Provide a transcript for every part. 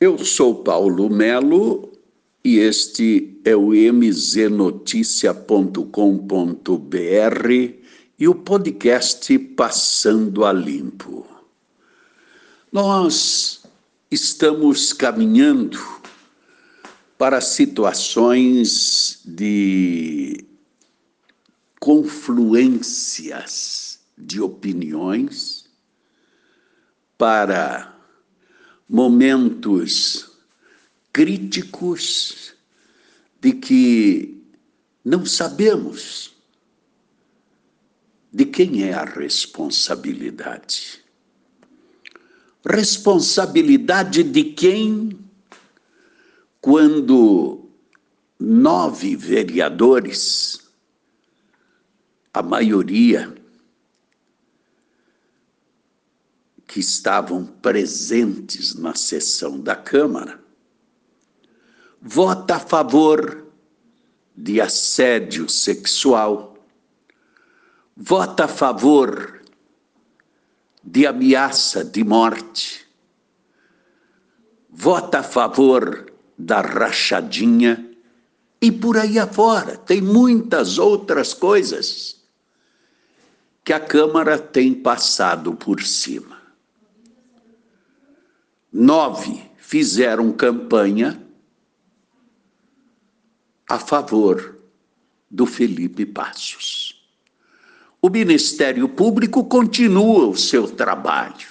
Eu sou Paulo Melo e este é o mznoticia.com.br e o podcast Passando a Limpo. Nós estamos caminhando para situações de confluências de opiniões, para momentos críticos de que não sabemos de quem é a responsabilidade. Responsabilidade de quem, quando nove vereadores, a maioria que estavam presentes na sessão da Câmara, vota a favor de assédio sexual, vota a favor de ameaça de morte, vota a favor da rachadinha e por aí afora. Tem muitas outras coisas que a Câmara tem passado por cima. Nove fizeram campanha a favor do Felipe Passos. O Ministério Público continua o seu trabalho.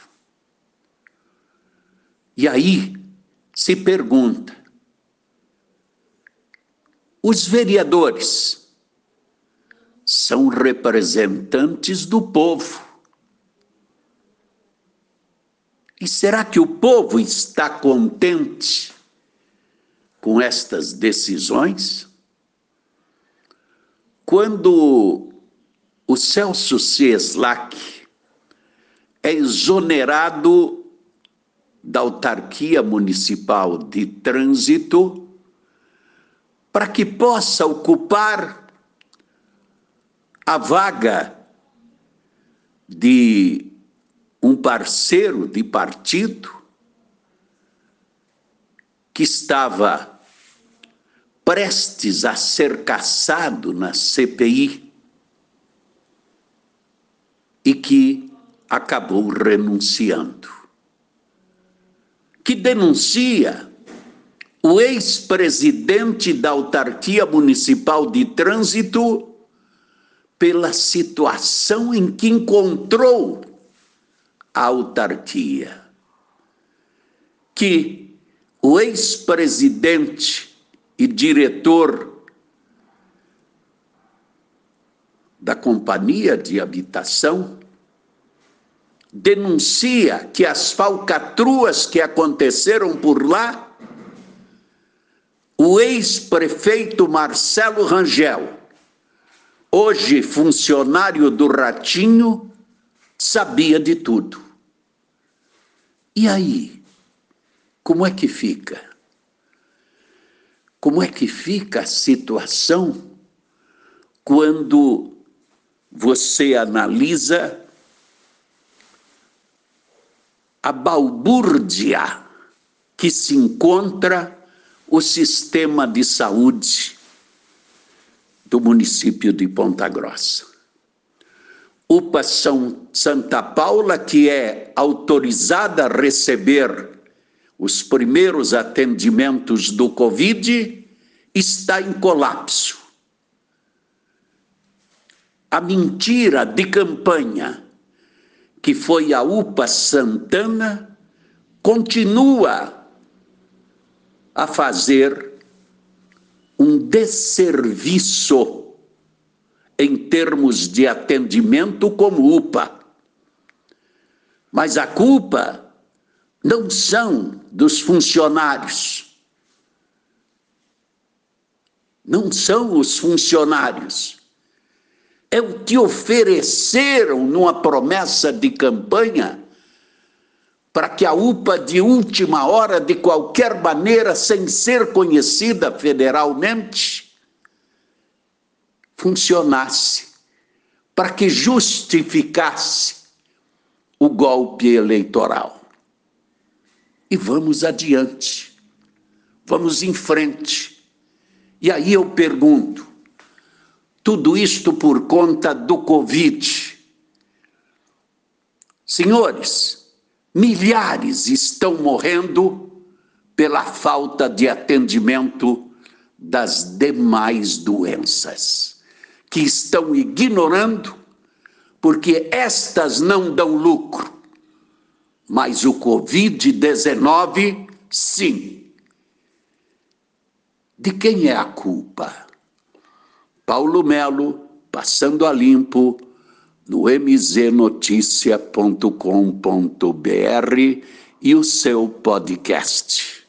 E aí se pergunta: os vereadores são representantes do povo E será que o povo está contente com estas decisões? Quando o Celso Cieslak é exonerado da autarquia municipal de trânsito para que possa ocupar a vaga de um parceiro de partido que estava prestes a ser caçado na CPI e que acabou renunciando. Que denuncia o ex-presidente da autarquia municipal de trânsito pela situação em que encontrou autarquia. Que o ex-presidente e diretor da Companhia de Habitação denuncia que as falcatruas que aconteceram por lá, o ex-prefeito Marcelo Rangel, hoje funcionário do Ratinho, sabia de tudo. E aí? Como é que fica? Como é que fica a situação quando você analisa a balbúrdia que se encontra o sistema de saúde do município de Ponta Grossa? UPA São Santa Paula, que é autorizada a receber os primeiros atendimentos do Covid, está em colapso. A mentira de campanha, que foi a UPA Santana, continua a fazer um desserviço em termos de atendimento como UPA. Mas a culpa não são dos funcionários. Não são os funcionários. É o que ofereceram numa promessa de campanha para que a UPA de última hora, de qualquer maneira, sem ser conhecida federalmente, funcionasse, para que justificasse o golpe eleitoral. e vamos adiante, vamos em frente. E aí eu pergunto: tudo isto por conta do Covid. Senhores, milhares estão morrendo pela falta de atendimento das demais doenças, que estão ignorando, porque estas não dão lucro. Mas o Covid-19, sim. De quem é a culpa? Paulo Melo, passando a limpo, no mznoticia.com.br e o seu podcast.